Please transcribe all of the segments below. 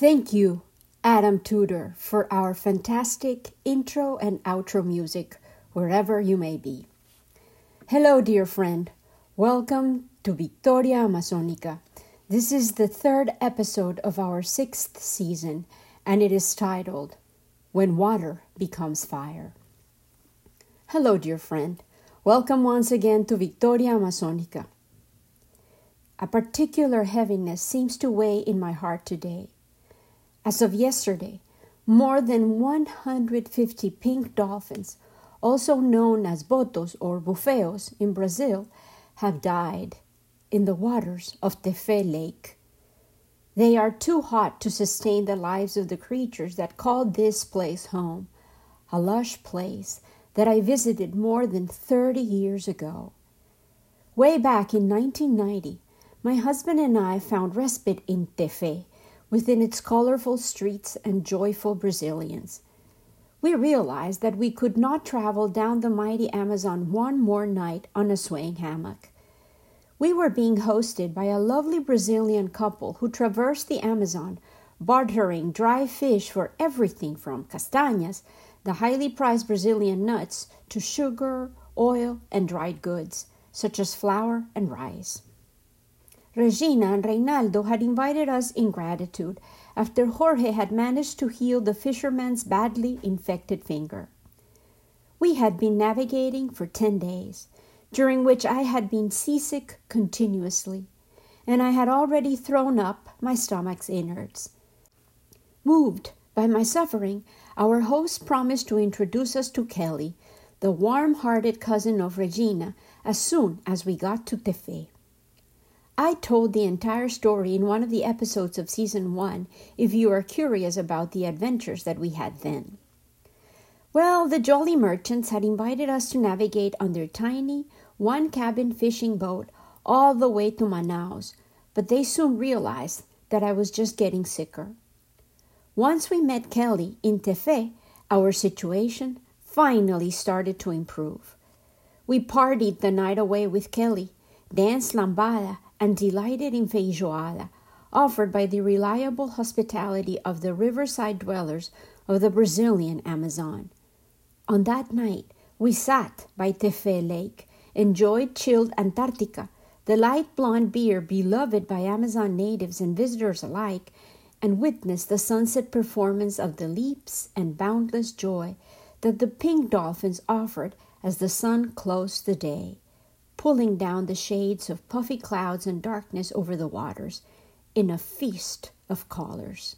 Thank you, Adam Tudor, for our fantastic intro and outro music, wherever you may be. Hello, dear friend. Welcome to Victoria Amazonica. This is the third episode of our sixth season, and it is titled When Water Becomes Fire. Hello, dear friend. Welcome once again to Victoria Amazonica. A particular heaviness seems to weigh in my heart today. As of yesterday, more than 150 pink dolphins, also known as botos or bufeos in Brazil, have died in the waters of Tefé Lake. They are too hot to sustain the lives of the creatures that call this place home, a lush place that I visited more than 30 years ago. Way back in 1990, my husband and I found respite in Tefé within its colorful streets and joyful Brazilians. We realized that we could not travel down the mighty Amazon one more night on a swaying hammock. We were being hosted by a lovely Brazilian couple who traversed the Amazon, bartering dry fish for everything from castanhas, the highly prized Brazilian nuts, to sugar, oil, and dried goods, such as flour and rice. Regina and Reynaldo had invited us in gratitude after Jorge had managed to heal the fisherman's badly infected finger. We had been navigating for 10 days, during which I had been seasick continuously, and I had already thrown up my stomach's innards. Moved by my suffering, our host promised to introduce us to Kelly, the warm hearted cousin of Regina, as soon as we got to Tefé. I told the entire story in one of the episodes of season one if you are curious about the adventures that we had then. Well, the jolly merchants had invited us to navigate on their tiny, one cabin fishing boat all the way to Manaus, but they soon realized that I was just getting sicker. Once we met Kelly in Tefé, our situation finally started to improve. We partied the night away with Kelly, danced lambada, and delighted in feijoada, offered by the reliable hospitality of the riverside dwellers of the Brazilian Amazon. On that night, we sat by Tefé Lake, enjoyed chilled Antarctica, the light blonde beer beloved by Amazon natives and visitors alike, and witnessed the sunset performance of the leaps and boundless joy that the pink dolphins offered as the sun closed the day pulling down the shades of puffy clouds and darkness over the waters in a feast of colors.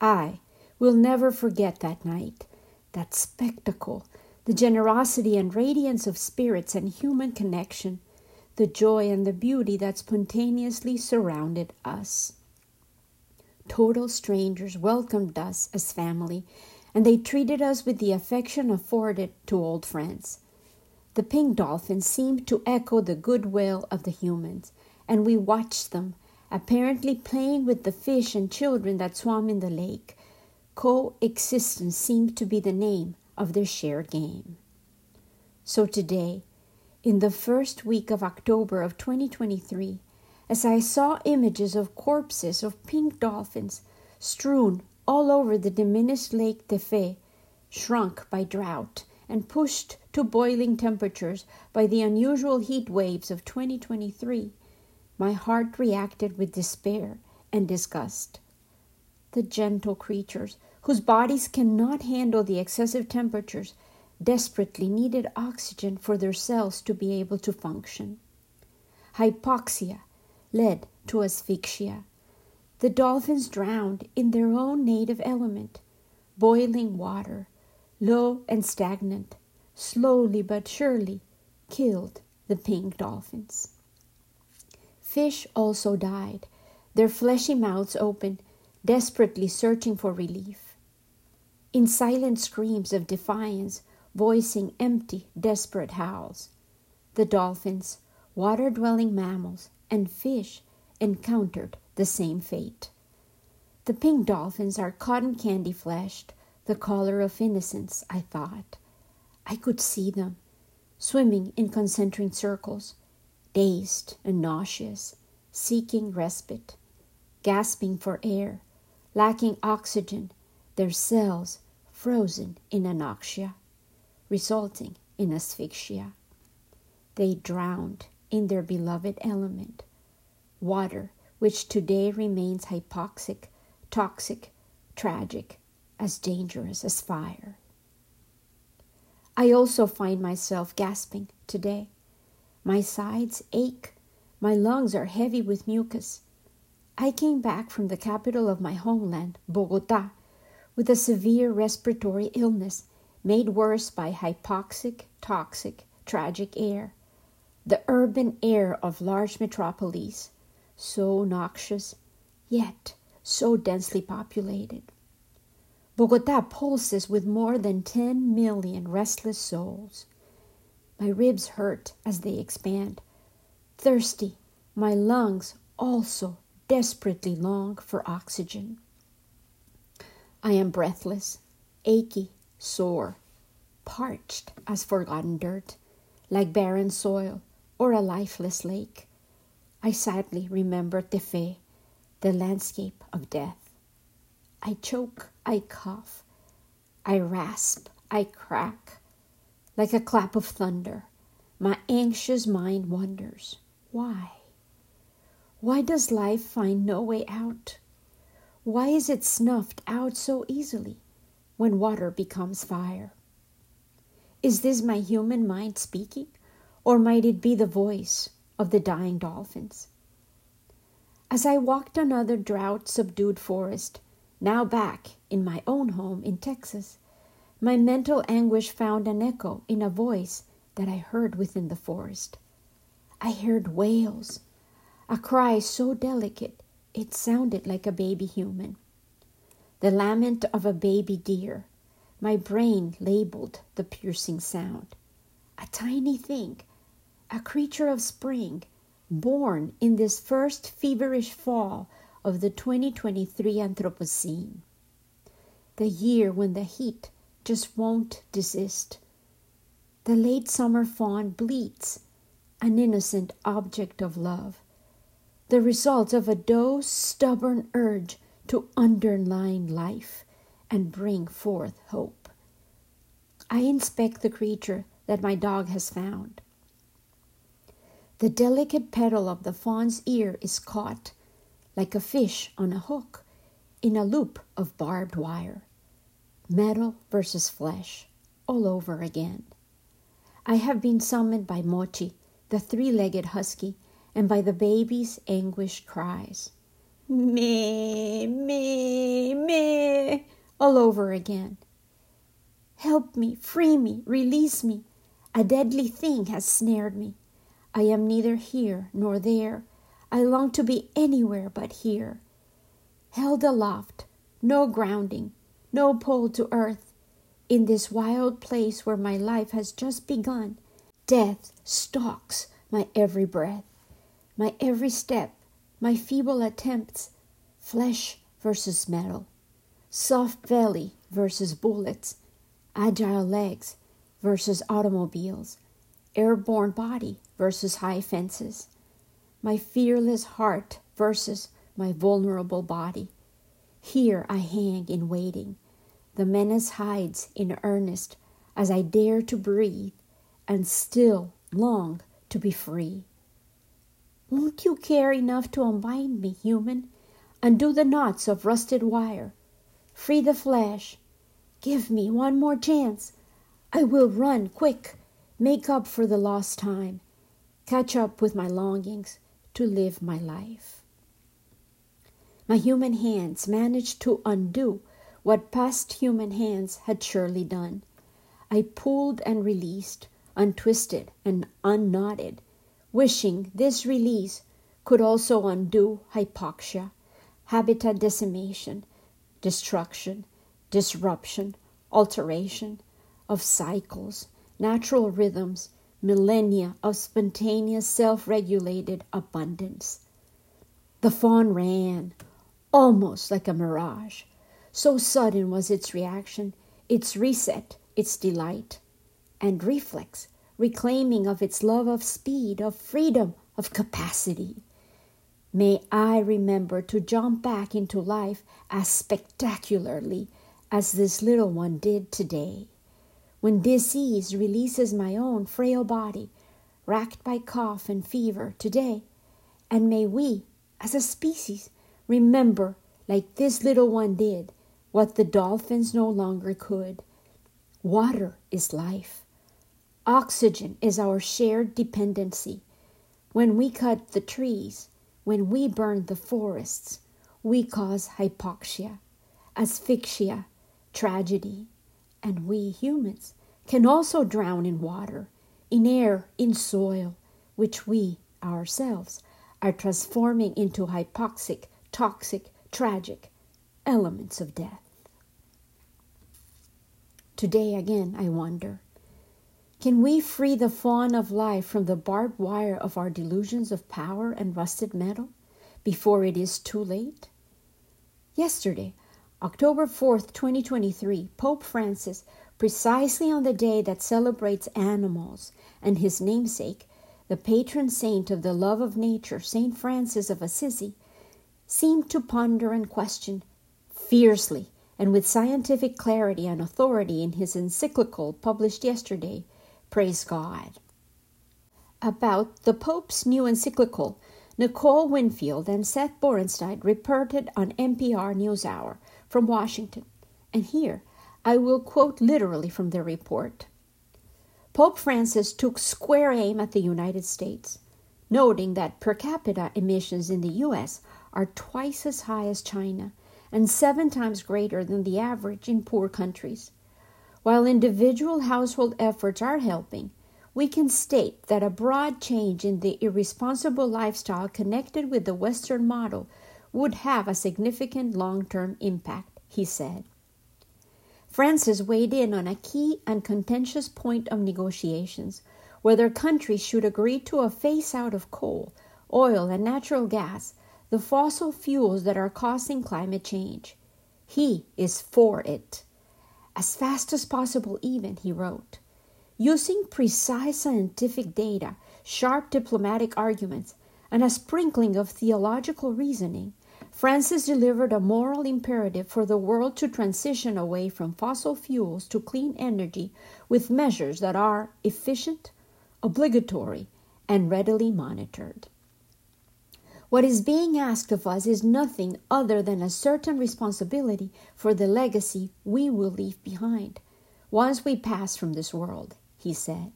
I will never forget that night, that spectacle, the generosity and radiance of spirits and human connection, the joy and the beauty that spontaneously surrounded us. Total strangers welcomed us as family, and they treated us with the affection afforded to old friends. The pink dolphins seemed to echo the goodwill of the humans, and we watched them, apparently playing with the fish and children that swam in the lake. Coexistence seemed to be the name of their shared game. So today, in the first week of October of 2023, as I saw images of corpses of pink dolphins strewn all over the diminished Lake Tefé, shrunk by drought and pushed to boiling temperatures by the unusual heat waves of 2023, my heart reacted with despair and disgust. The gentle creatures, whose bodies cannot handle the excessive temperatures, desperately needed oxygen for their cells to be able to function. Hypoxia led to asphyxia. The dolphins drowned in their own native element, boiling water, low and stagnant, slowly but surely killed the pink dolphins. Fish also died, their fleshy mouths open, desperately searching for relief. In silent screams of defiance, voicing empty, desperate howls, the dolphins, water dwelling mammals, and fish encountered the same fate. The pink dolphins are cotton candy fleshed, the color of innocence, I thought. I could see them, swimming in concentric circles, dazed and nauseous, seeking respite, gasping for air, lacking oxygen, their cells frozen in anoxia, resulting in asphyxia. They drowned in their beloved element, water, which today remains hypoxic, toxic, tragic, as dangerous as fire. I also find myself gasping today. My sides ache. My lungs are heavy with mucus. I came back from the capital of my homeland, Bogota, with a severe respiratory illness made worse by hypoxic, toxic, tragic air. The urban air of large metropolises, so noxious, yet so densely populated. Bogota pulses with more than 10 million restless souls. My ribs hurt as they expand. Thirsty, my lungs also desperately long for oxygen. I am breathless, achy, sore, parched as forgotten dirt, like barren soil or a lifeless lake. I sadly remember Tefe, the landscape of death. I choke, I cough, I rasp, I crack. Like a clap of thunder, my anxious mind wonders why? Why does life find no way out? Why is it snuffed out so easily when water becomes fire? Is this my human mind speaking, or might it be the voice of the dying dolphins? As I walked another drought subdued forest, now back in my own home in Texas, my mental anguish found an echo in a voice that I heard within the forest. I heard wails, a cry so delicate it sounded like a baby human. The lament of a baby deer. My brain labeled the piercing sound. A tiny thing, a creature of spring, born in this first feverish fall of the 2023 Anthropocene. The year when the heat just won't desist. The late summer fawn bleats, an innocent object of love, the result of a doe's stubborn urge to underline life and bring forth hope. I inspect the creature that my dog has found. The delicate petal of the fawn's ear is caught, like a fish on a hook, in a loop of barbed wire metal versus flesh, all over again. I have been summoned by Mochi, the three legged husky, and by the baby's anguished cries. Me, me, me, all over again. Help me, free me, release me. A deadly thing has snared me. I am neither here nor there. I long to be anywhere but here. Held aloft, no grounding, no pole to earth. In this wild place where my life has just begun, death stalks my every breath, my every step, my feeble attempts, flesh versus metal, soft belly versus bullets, agile legs versus automobiles, airborne body versus high fences, my fearless heart versus my vulnerable body. Here I hang in waiting. The menace hides in earnest as I dare to breathe and still long to be free. Won't you care enough to unbind me, human? Undo the knots of rusted wire. Free the flesh. Give me one more chance. I will run quick, make up for the lost time, catch up with my longings to live my life. My human hands managed to undo what past human hands had surely done. I pulled and released, untwisted and unknotted, wishing this release could also undo hypoxia, habitat decimation, destruction, disruption, alteration of cycles, natural rhythms, millennia of spontaneous self regulated abundance. The fawn ran, almost like a mirage. So sudden was its reaction, its reset, its delight, and reflex, reclaiming of its love of speed, of freedom, of capacity. May I remember to jump back into life as spectacularly as this little one did today. When disease releases my own frail body, racked by cough and fever today, and may we, as a species, remember, like this little one did, what the dolphins no longer could. Water is life. Oxygen is our shared dependency. When we cut the trees, when we burn the forests, we cause hypoxia, asphyxia, tragedy, and we humans can also drown in water, in air, in soil, which we ourselves are transforming into hypoxic, toxic, tragic elements of death. Today again, I wonder can we free the fawn of life from the barbed wire of our delusions of power and rusted metal before it is too late? Yesterday, October 4th, 2023, Pope Francis, precisely on the day that celebrates animals and his namesake, the patron saint of the love of nature, Saint Francis of Assisi, seemed to ponder and question fiercely and with scientific clarity and authority in his encyclical published yesterday, Praise God. About the Pope's new encyclical, Nicole Winfield and Seth Borenstein reported on NPR NewsHour from Washington, and here I will quote literally from their report. Pope Francis took square aim at the United States, noting that per capita emissions in the U.S. are twice as high as China and seven times greater than the average in poor countries. While individual household efforts are helping, we can state that a broad change in the irresponsible lifestyle connected with the Western model would have a significant long term impact, he said. Francis weighed in on a key and contentious point of negotiations whether countries should agree to a phase out of coal, oil, and natural gas the fossil fuels that are causing climate change. He is for it. As fast as possible, even, he wrote. Using precise scientific data, sharp diplomatic arguments, and a sprinkling of theological reasoning, Francis delivered a moral imperative for the world to transition away from fossil fuels to clean energy with measures that are efficient, obligatory, and readily monitored. What is being asked of us is nothing other than a certain responsibility for the legacy we will leave behind once we pass from this world, he said.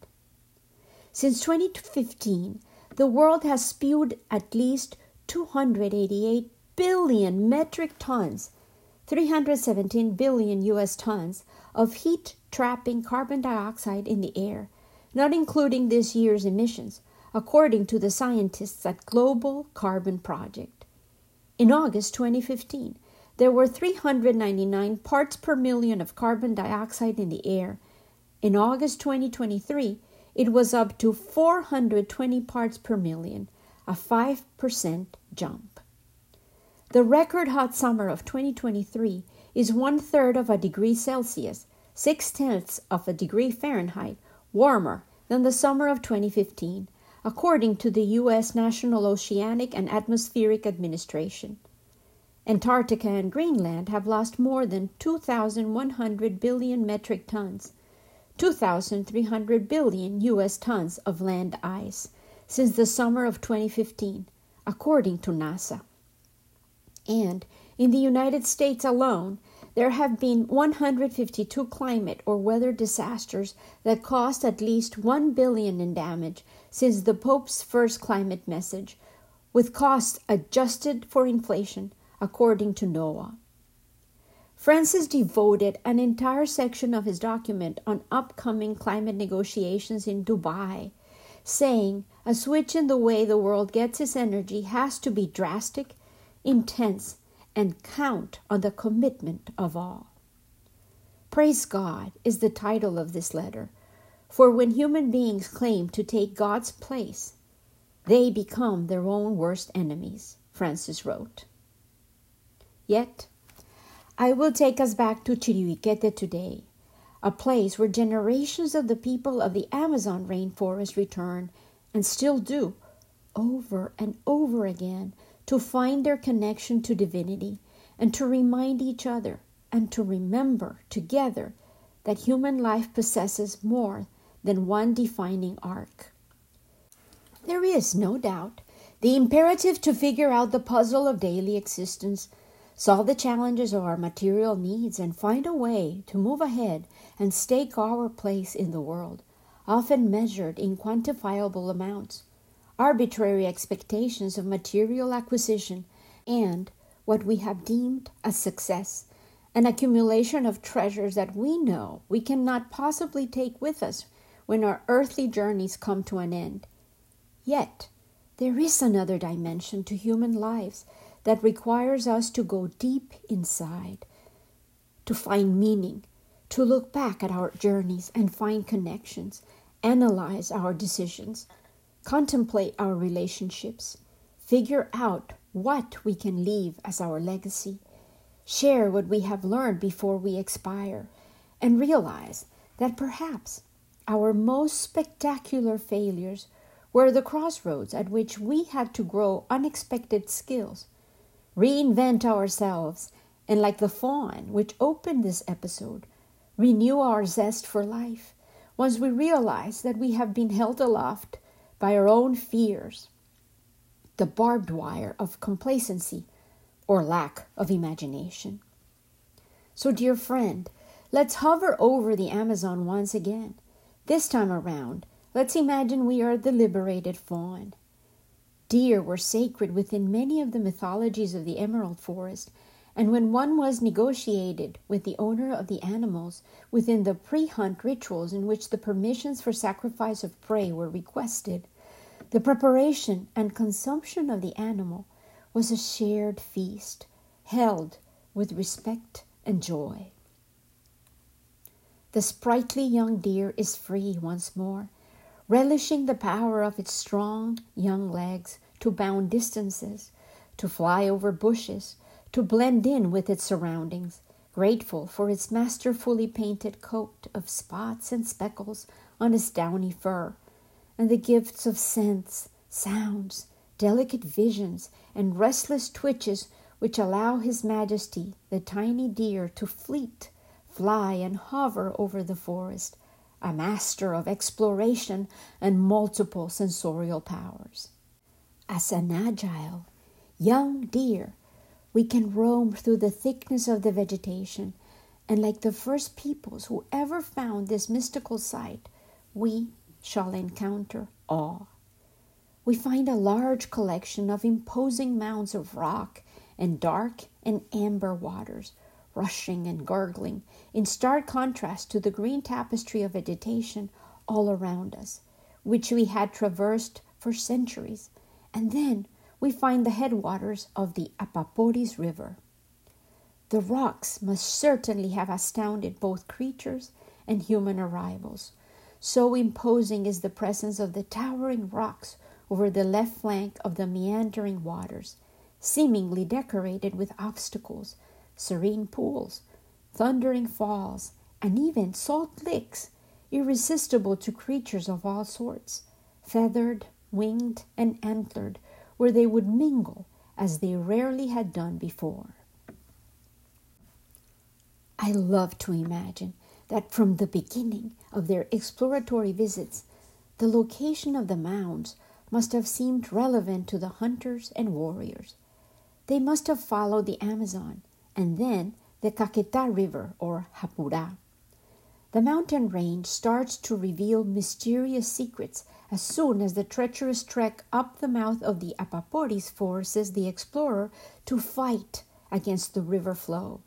Since 2015, the world has spewed at least 288 billion metric tons, 317 billion US tons of heat trapping carbon dioxide in the air, not including this year's emissions, according to the scientists at Global Carbon Project. In August 2015, there were 399 parts per million of carbon dioxide in the air. In August 2023, it was up to 420 parts per million, a 5% jump. The record hot summer of 2023 is one third of a degree Celsius, six tenths of a degree Fahrenheit warmer than the summer of 2015, according to the U.S. National Oceanic and Atmospheric Administration. Antarctica and Greenland have lost more than 2,100 billion metric tons, 2,300 billion U.S. tons of land ice since the summer of 2015, according to NASA. And in the United States alone, there have been 152 climate or weather disasters that cost at least 1 billion in damage since the Pope's first climate message, with costs adjusted for inflation, according to NOAA. Francis devoted an entire section of his document on upcoming climate negotiations in Dubai, saying a switch in the way the world gets its energy has to be drastic, intense, and count on the commitment of all. Praise God is the title of this letter, for when human beings claim to take God's place, they become their own worst enemies, Francis wrote. Yet, I will take us back to Chiribiquete today, a place where generations of the people of the Amazon rainforest return and still do over and over again to find their connection to divinity and to remind each other and to remember together that human life possesses more than one defining arc. There is, no doubt, the imperative to figure out the puzzle of daily existence, solve the challenges of our material needs, and find a way to move ahead and stake our place in the world, often measured in quantifiable amounts, arbitrary expectations of material acquisition, and what we have deemed a success, an accumulation of treasures that we know we cannot possibly take with us when our earthly journeys come to an end. Yet, there is another dimension to human lives that requires us to go deep inside, to find meaning, to look back at our journeys and find connections, analyze our decisions, contemplate our relationships, figure out what we can leave as our legacy, share what we have learned before we expire, and realize that perhaps our most spectacular failures were the crossroads at which we had to grow unexpected skills, reinvent ourselves, and like the fawn which opened this episode, renew our zest for life once we realize that we have been held aloft by our own fears the barbed wire of complacency or lack of imagination. So, dear friend, let's hover over the Amazon once again. This time around, let's imagine we are the liberated fawn. Deer were sacred within many of the mythologies of the Emerald Forest, and when one was negotiated with the owner of the animals within the pre hunt rituals in which the permissions for sacrifice of prey were requested, the preparation and consumption of the animal was a shared feast held with respect and joy. The sprightly young deer is free once more, relishing the power of its strong young legs to bound distances, to fly over bushes, to blend in with its surroundings, grateful for its masterfully painted coat of spots and speckles on its downy fur and the gifts of scents, sounds, delicate visions, and restless twitches which allow His Majesty, the tiny deer, to fleet, fly, and hover over the forest, a master of exploration and multiple sensorial powers. As an agile, young deer, we can roam through the thickness of the vegetation, and like the first peoples who ever found this mystical site, we shall encounter awe. We find a large collection of imposing mounds of rock and dark and amber waters, rushing and gurgling, in stark contrast to the green tapestry of vegetation all around us, which we had traversed for centuries. And then we find the headwaters of the Apaporis River. The rocks must certainly have astounded both creatures and human arrivals, so imposing is the presence of the towering rocks over the left flank of the meandering waters, seemingly decorated with obstacles, serene pools, thundering falls, and even salt licks, irresistible to creatures of all sorts, feathered, winged, and antlered, where they would mingle as they rarely had done before. I love to imagine that from the beginning of their exploratory visits, the location of the mounds must have seemed relevant to the hunters and warriors. They must have followed the Amazon and then the Caquetá River or Japurá. The mountain range starts to reveal mysterious secrets as soon as the treacherous trek up the mouth of the Apaporis forces the explorer to fight against the river flow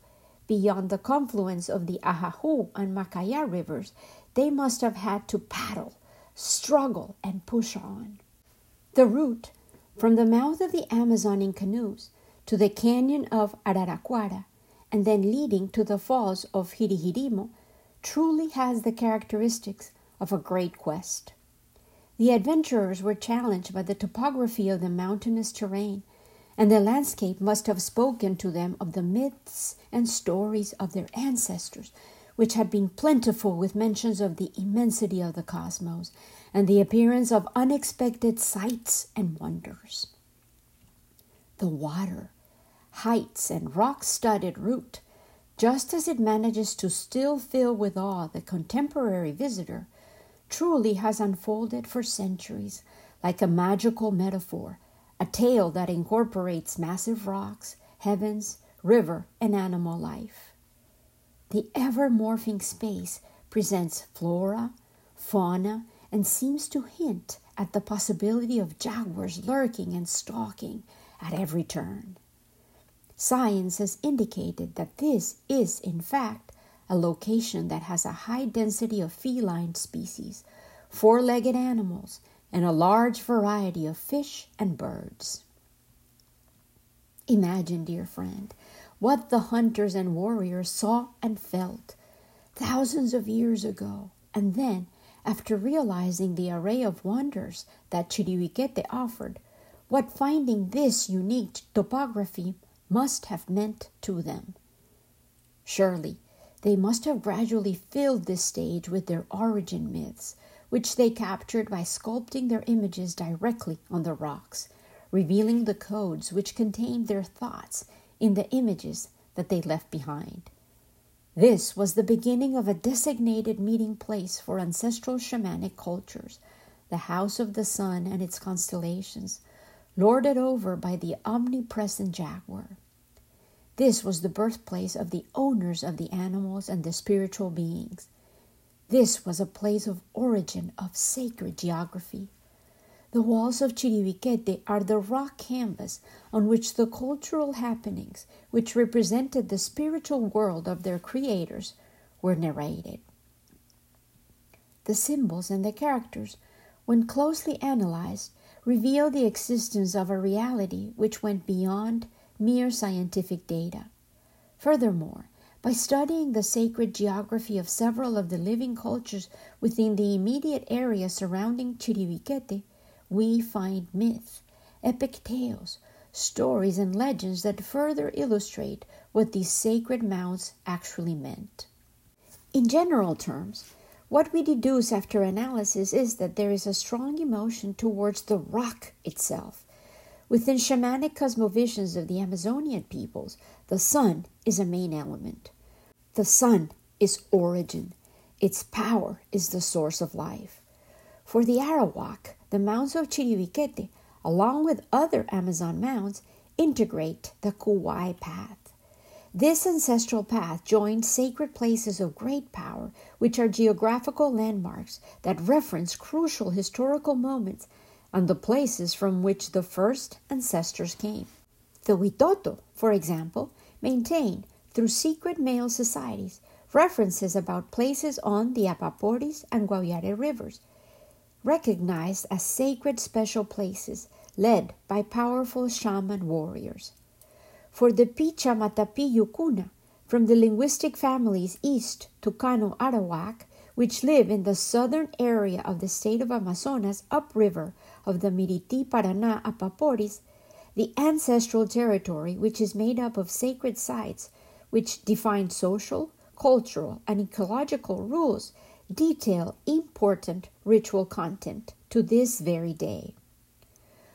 beyond the confluence of the Ajaju and Macaya rivers, they must have had to paddle, struggle, and push on. The route from the mouth of the Amazon in canoes to the canyon of Araracuara and then leading to the falls of Jirijirimo truly has the characteristics of a great quest. The adventurers were challenged by the topography of the mountainous terrain and the landscape must have spoken to them of the myths and stories of their ancestors, which had been plentiful with mentions of the immensity of the cosmos and the appearance of unexpected sights and wonders. the water, heights and rock studded route, just as it manages to still fill with awe the contemporary visitor, truly has unfolded for centuries like a magical metaphor, a tale that incorporates massive rocks, heavens, river, and animal life. The ever morphing space presents flora, fauna, and seems to hint at the possibility of jaguars lurking and stalking at every turn. Science has indicated that this is, in fact, a location that has a high density of feline species, four legged animals, and a large variety of fish and birds. Imagine, dear friend, what the hunters and warriors saw and felt thousands of years ago, and then, after realizing the array of wonders that Chiribiquete offered, what finding this unique topography must have meant to them. Surely, they must have gradually filled this stage with their origin myths, which they captured by sculpting their images directly on the rocks, revealing the codes which contained their thoughts in the images that they left behind. This was the beginning of a designated meeting place for ancestral shamanic cultures, the House of the Sun and its constellations, lorded over by the omnipresent jaguar. This was the birthplace of the owners of the animals and the spiritual beings. This was a place of origin of sacred geography. The walls of Chiribiquete are the rock canvas on which the cultural happenings, which represented the spiritual world of their creators, were narrated. The symbols and the characters, when closely analyzed, reveal the existence of a reality which went beyond mere scientific data. Furthermore, by studying the sacred geography of several of the living cultures within the immediate area surrounding Chiribiquete, we find myth, epic tales, stories, and legends that further illustrate what these sacred mounds actually meant. In general terms, what we deduce after analysis is that there is a strong emotion towards the rock itself. Within shamanic cosmovisions of the Amazonian peoples, the sun is a main element. The sun is origin, its power is the source of life. For the Arawak, the mounds of Chiribiquete, along with other Amazon mounds, integrate the Kuwai path. This ancestral path joins sacred places of great power, which are geographical landmarks that reference crucial historical moments and the places from which the first ancestors came. The Witoto, for example, maintain, through secret male societies, references about places on the Apaporis and Guaviare rivers, recognized as sacred special places led by powerful shaman warriors. For the Pichamatapi Yukuna, from the linguistic families east Tucano Arawak, which live in the southern area of the state of Amazonas upriver of the Miriti Paraná Apaporis, the ancestral territory, which is made up of sacred sites which define social, cultural, and ecological rules, detail important ritual content to this very day.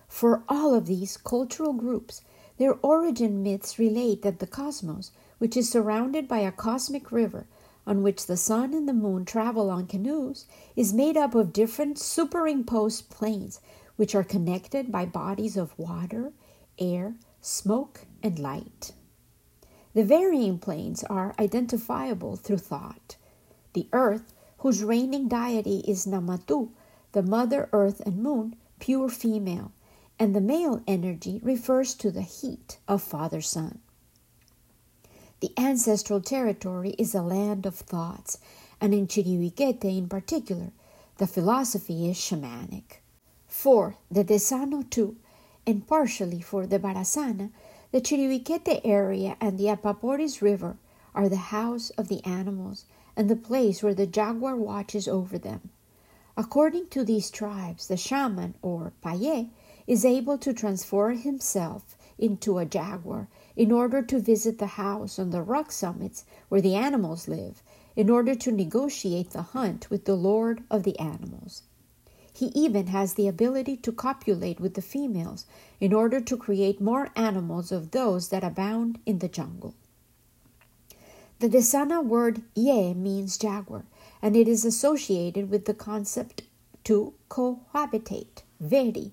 For all of these cultural groups, their origin myths relate that the cosmos, which is surrounded by a cosmic river on which the sun and the moon travel on canoes, is made up of different superimposed planes which are connected by bodies of water, air, smoke, and light. The varying planes are identifiable through thought. The earth, whose reigning deity is Namatu, the mother earth and moon, pure female, and the male energy refers to the heat of Father Sun. The ancestral territory is a land of thoughts, and in Chiribiquete in particular, the philosophy is shamanic. For the Desano too, and partially for the Barasana, the Chiribiquete area and the Apaporis River are the house of the animals and the place where the jaguar watches over them. According to these tribes, the shaman, or paye, is able to transform himself into a jaguar in order to visit the house on the rock summits where the animals live, in order to negotiate the hunt with the lord of the animals. He even has the ability to copulate with the females in order to create more animals of those that abound in the jungle. The Desana word ye means jaguar, and it is associated with the concept to cohabitate, veri,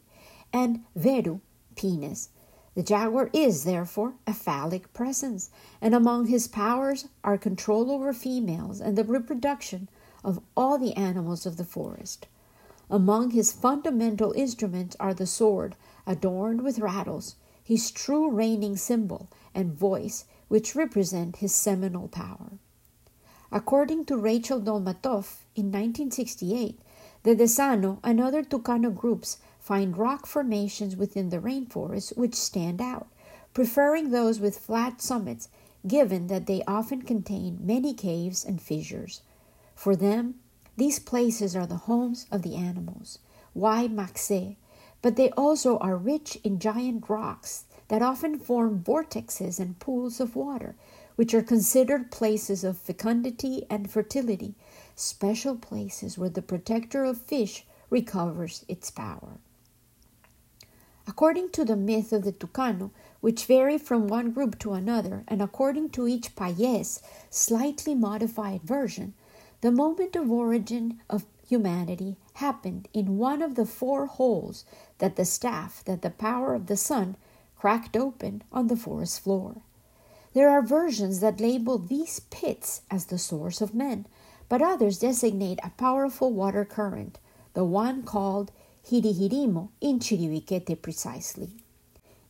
and veru, penis. The jaguar is, therefore, a phallic presence, and among his powers are control over females and the reproduction of all the animals of the forest. Among his fundamental instruments are the sword, adorned with rattles, his true reigning symbol, and voice, which represent his seminal power. According to Reichel-Dolmatoff in 1968, the Desano and other Tucano groups find rock formations within the rainforest which stand out, preferring those with flat summits, given that they often contain many caves and fissures. For them, these places are the homes of the animals. Why Maxe? But they also are rich in giant rocks that often form vortexes and pools of water, which are considered places of fecundity and fertility, special places where the protector of fish recovers its power. According to the myth of the Tucano, which vary from one group to another, and according to each Payés slightly modified version, the moment of origin of humanity happened in one of the four holes that the staff, that the power of the sun, cracked open on the forest floor. There are versions that label these pits as the source of men, but others designate a powerful water current, the one called Hirihirimo in Chiribiquete precisely.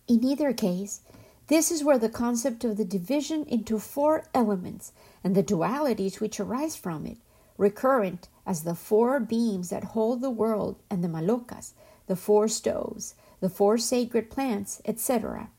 In either case, this is where the concept of the division into four elements and the dualities which arise from it, recurrent as the four beams that hold the world and the malocas, the four stoves, the four sacred plants, etc.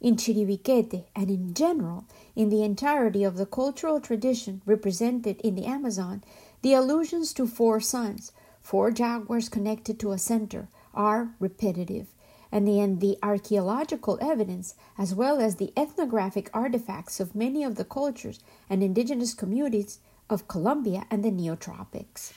In Chiribiquete and in general, in the entirety of the cultural tradition represented in the Amazon, the allusions to four suns, four jaguars connected to a center, are repetitive and the, the archaeological evidence, as well as the ethnographic artifacts of many of the cultures and indigenous communities of Colombia and the Neotropics.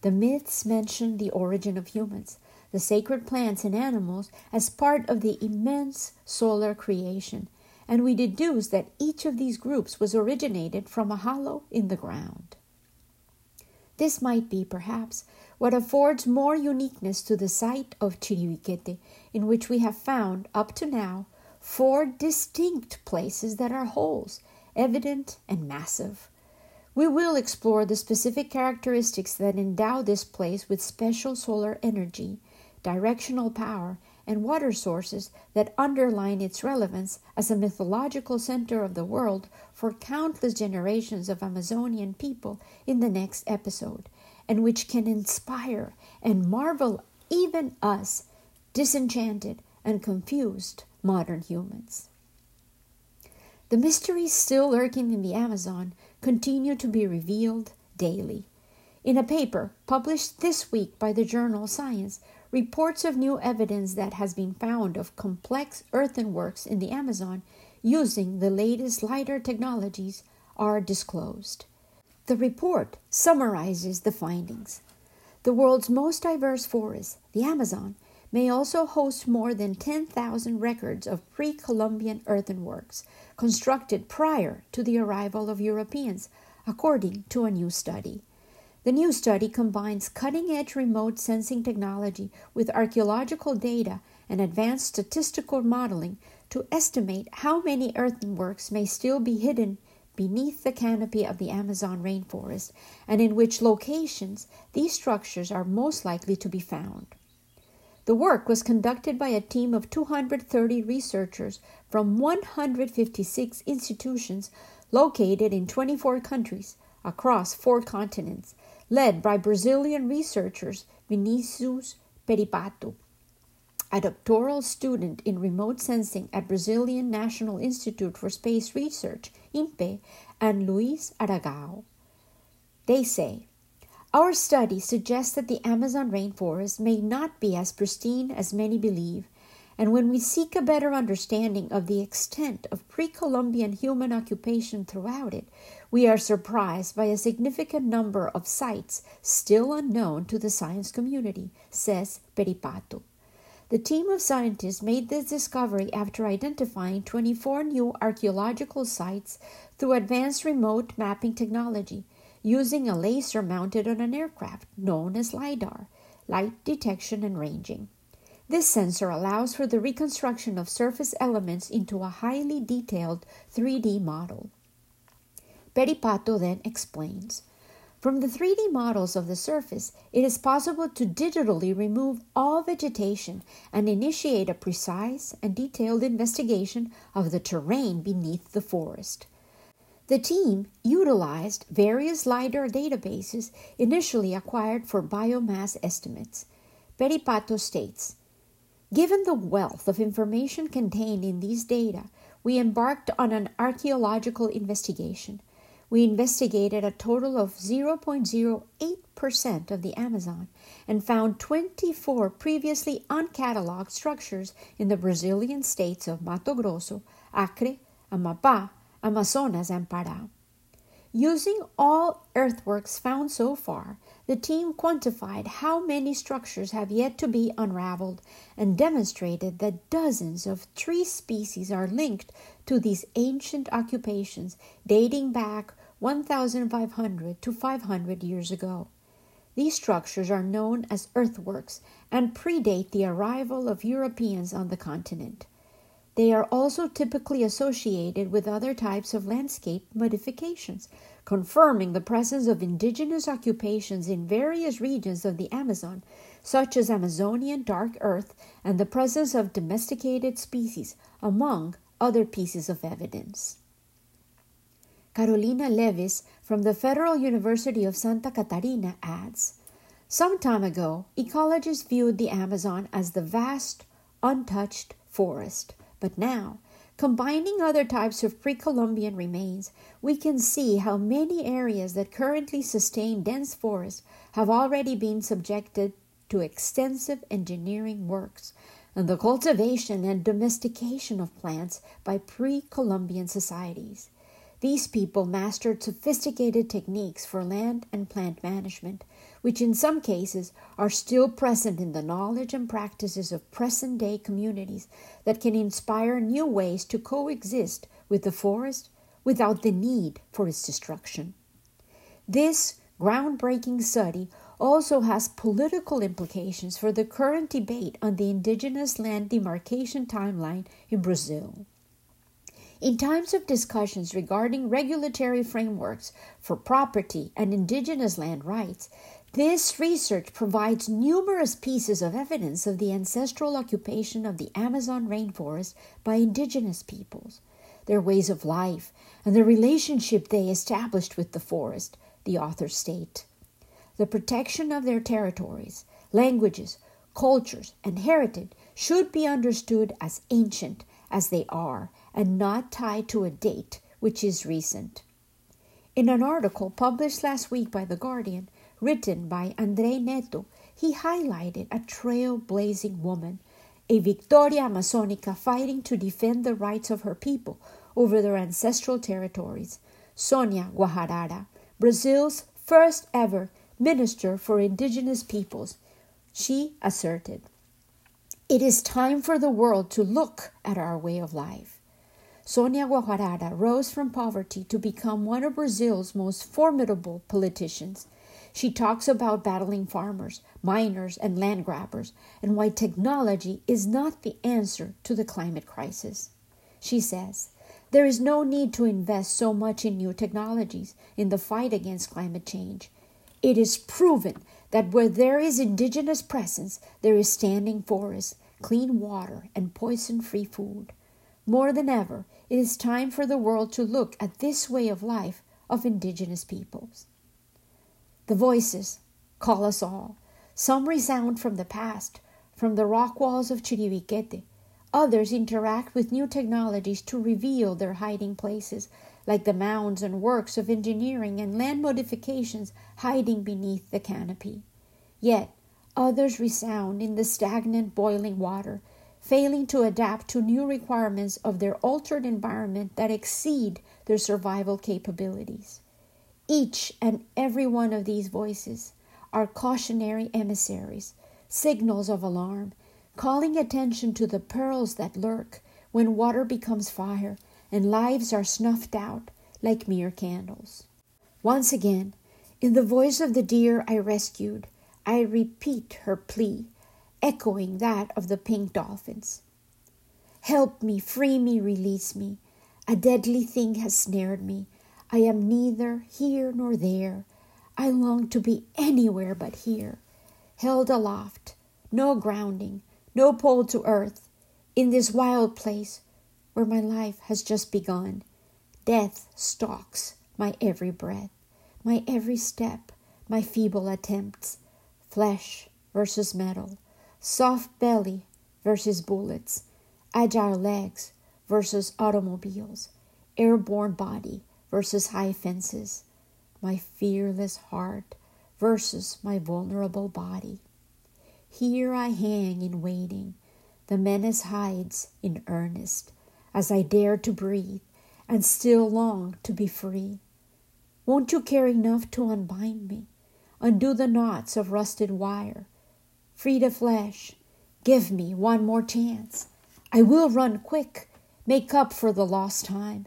The myths mention the origin of humans, the sacred plants and animals, as part of the immense solar creation, and we deduce that each of these groups was originated from a hollow in the ground. This might be, perhaps, what affords more uniqueness to the site of Chiribiquete, in which we have found, up to now, four distinct places that are holes, evident and massive. We will explore the specific characteristics that endow this place with special solar energy, directional power, and water sources that underline its relevance as a mythological center of the world for countless generations of Amazonian people in the next episode and which can inspire and marvel even us, disenchanted and confused modern humans. The mysteries still lurking in the Amazon continue to be revealed daily. In a paper published this week by the journal Science, reports of new evidence that has been found of complex earthenworks in the Amazon using the latest LIDAR technologies are disclosed. The report summarizes the findings. The world's most diverse forest, the Amazon, may also host more than 10,000 records of pre Columbian earthenworks constructed prior to the arrival of Europeans, according to a new study. The new study combines cutting edge remote sensing technology with archaeological data and advanced statistical modeling to estimate how many earthenworks may still be hidden beneath the canopy of the Amazon rainforest and in which locations these structures are most likely to be found. The work was conducted by a team of 230 researchers from 156 institutions located in 24 countries across four continents, led by Brazilian researchers Vinicius Peripato a doctoral student in remote sensing at Brazilian National Institute for Space Research, INPE, and Luis Aragao. They say, Our study suggests that the Amazon rainforest may not be as pristine as many believe, and when we seek a better understanding of the extent of pre Columbian human occupation throughout it, we are surprised by a significant number of sites still unknown to the science community, says Peripato. The team of scientists made this discovery after identifying 24 new archaeological sites through advanced remote mapping technology using a laser mounted on an aircraft known as LIDAR, light detection and ranging. This sensor allows for the reconstruction of surface elements into a highly detailed 3D model. Peripato then explains From the 3D models of the surface, it is possible to digitally remove all vegetation and initiate a precise and detailed investigation of the terrain beneath the forest. The team utilized various LIDAR databases initially acquired for biomass estimates. Peripato states Given the wealth of information contained in these data, we embarked on an archaeological investigation. We investigated a total of 0.08% of the Amazon and found 24 previously uncatalogued structures in the Brazilian states of Mato Grosso, Acre, Amapá, Amazonas, and Pará. Using all earthworks found so far, the team quantified how many structures have yet to be unraveled and demonstrated that dozens of tree species are linked to these ancient occupations dating back 1,500 to 500 years ago. These structures are known as earthworks and predate the arrival of Europeans on the continent. They are also typically associated with other types of landscape modifications, confirming the presence of indigenous occupations in various regions of the Amazon, such as Amazonian dark earth, and the presence of domesticated species, among other pieces of evidence. Carolina Levis from the Federal University of Santa Catarina adds Some time ago, ecologists viewed the Amazon as the vast, untouched forest, but now Combining other types of pre Columbian remains, we can see how many areas that currently sustain dense forests have already been subjected to extensive engineering works and the cultivation and domestication of plants by pre Columbian societies. These people mastered sophisticated techniques for land and plant management, which in some cases are still present in the knowledge and practices of present day communities that can inspire new ways to coexist with the forest without the need for its destruction. This groundbreaking study also has political implications for the current debate on the indigenous land demarcation timeline in Brazil. In times of discussions regarding regulatory frameworks for property and indigenous land rights, this research provides numerous pieces of evidence of the ancestral occupation of the Amazon rainforest by indigenous peoples, their ways of life, and the relationship they established with the forest, the authors state. The protection of their territories, languages, cultures, and heritage should be understood as ancient as they are and not tied to a date which is recent. In an article published last week by The Guardian, written by Andre Neto, he highlighted a trailblazing woman, a Victoria Amazonica fighting to defend the rights of her people over their ancestral territories, Sonia Guajarara, Brazil's first ever minister for indigenous peoples. She asserted, It is time for the world to look at our way of life. Sonia Guajarara rose from poverty to become one of Brazil's most formidable politicians. She talks about battling farmers, miners, and land grabbers, and why technology is not the answer to the climate crisis. She says, There is no need to invest so much in new technologies in the fight against climate change. It is proven that where there is indigenous presence, there is standing forests, clean water, and poison free food. More than ever, it is time for the world to look at this way of life of indigenous peoples. The voices call us all. Some resound from the past, from the rock walls of Chiribiquete. Others interact with new technologies to reveal their hiding places, like the mounds and works of engineering and land modifications hiding beneath the canopy. Yet others resound in the stagnant boiling water failing to adapt to new requirements of their altered environment that exceed their survival capabilities. Each and every one of these voices are cautionary emissaries, signals of alarm, calling attention to the perils that lurk when water becomes fire and lives are snuffed out like mere candles. Once again, in the voice of the deer I rescued, I repeat her plea, echoing that of the pink dolphins. Help me, free me, release me. A deadly thing has snared me. I am neither here nor there. I long to be anywhere but here. Held aloft, no grounding, no pole to earth, in this wild place where my life has just begun. Death stalks my every breath, my every step, my feeble attempts. Flesh versus metal, soft belly versus bullets agile legs versus automobiles, airborne body versus high fences, my fearless heart versus my vulnerable body. Here I hang in waiting, the menace hides in earnest, as I dare to breathe and still long to be free. Won't you care enough to unbind me, undo the knots of rusted wire, free the flesh, give me one more chance? I will run quick, make up for the lost time,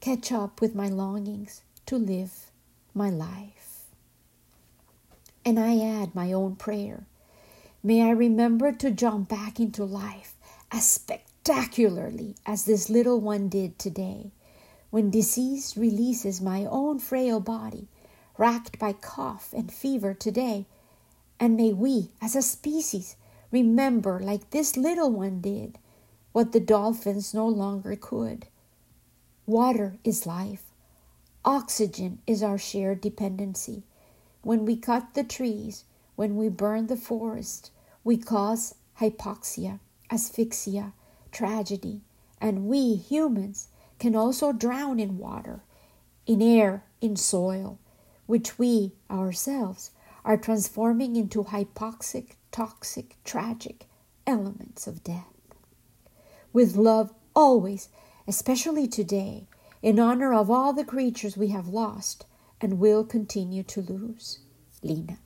catch up with my longings to live my life. And I add my own prayer. May I remember to jump back into life as spectacularly as this little one did today, when disease releases my own frail body, racked by cough and fever today. And may we, as a species, remember, like this little one did, what the dolphins no longer could. Water is life. Oxygen is our shared dependency. When we cut the trees, when we burn the forest, we cause hypoxia, asphyxia, tragedy, and we humans can also drown in water, in air, in soil, which we ourselves are transforming into hypoxic, toxic, tragic elements of death with love always, especially today, in honor of all the creatures we have lost and will continue to lose. Lena.